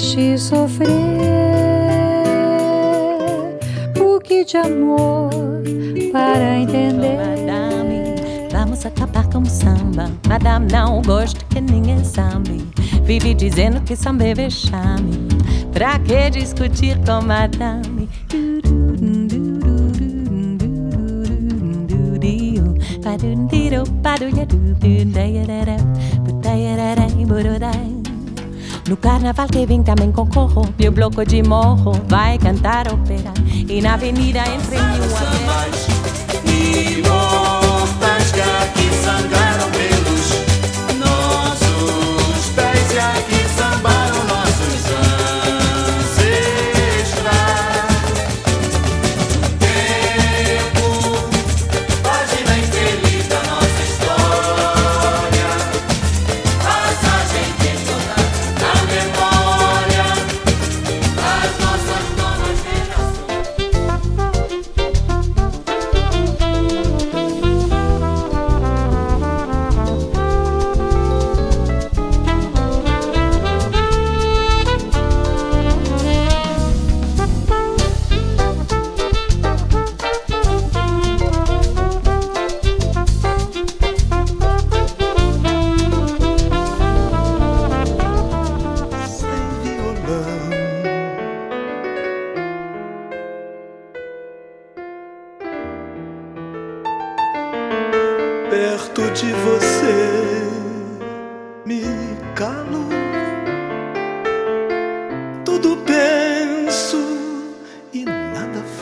fizeste sofrer. O que de amor para entender? Madame, vamos acabar com o samba. Madame, não gosto que ninguém sambe. Vive dizendo que samba é vexame. Pra que discutir com madame? No carnaval que vem também concorro Meu bloco de morro vai cantar ópera E na avenida entre mil E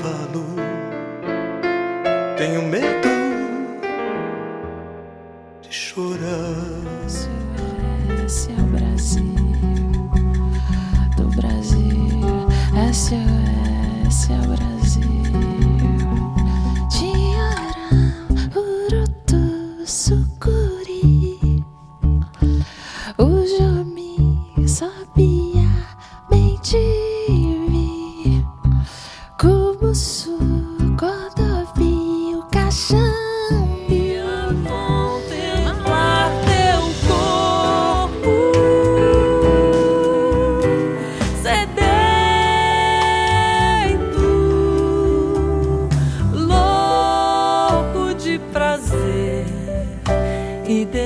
nada falo. Tenho medo de chorar. Esse é o Brasil do Brasil. SOS é o Brasil. Tiarã, Urutu, Sucuri. O Jomi sabia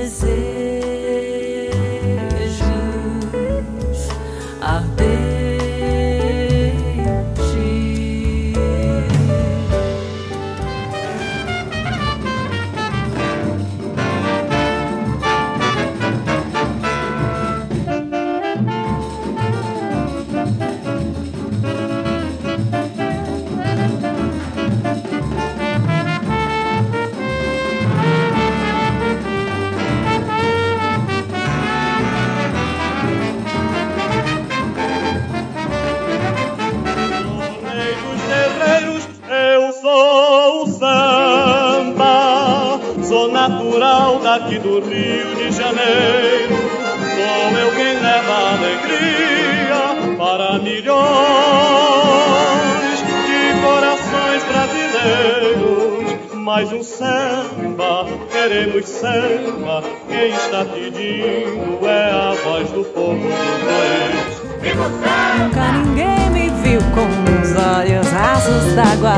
is it? Natural daqui do Rio de Janeiro. Sou eu quem leva alegria para milhões de corações brasileiros. Mais um samba, queremos samba. Quem está pedindo é a voz do povo do país. Nunca ninguém me viu com os olhos rasos d'água.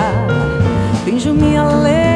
Finjo-me alegre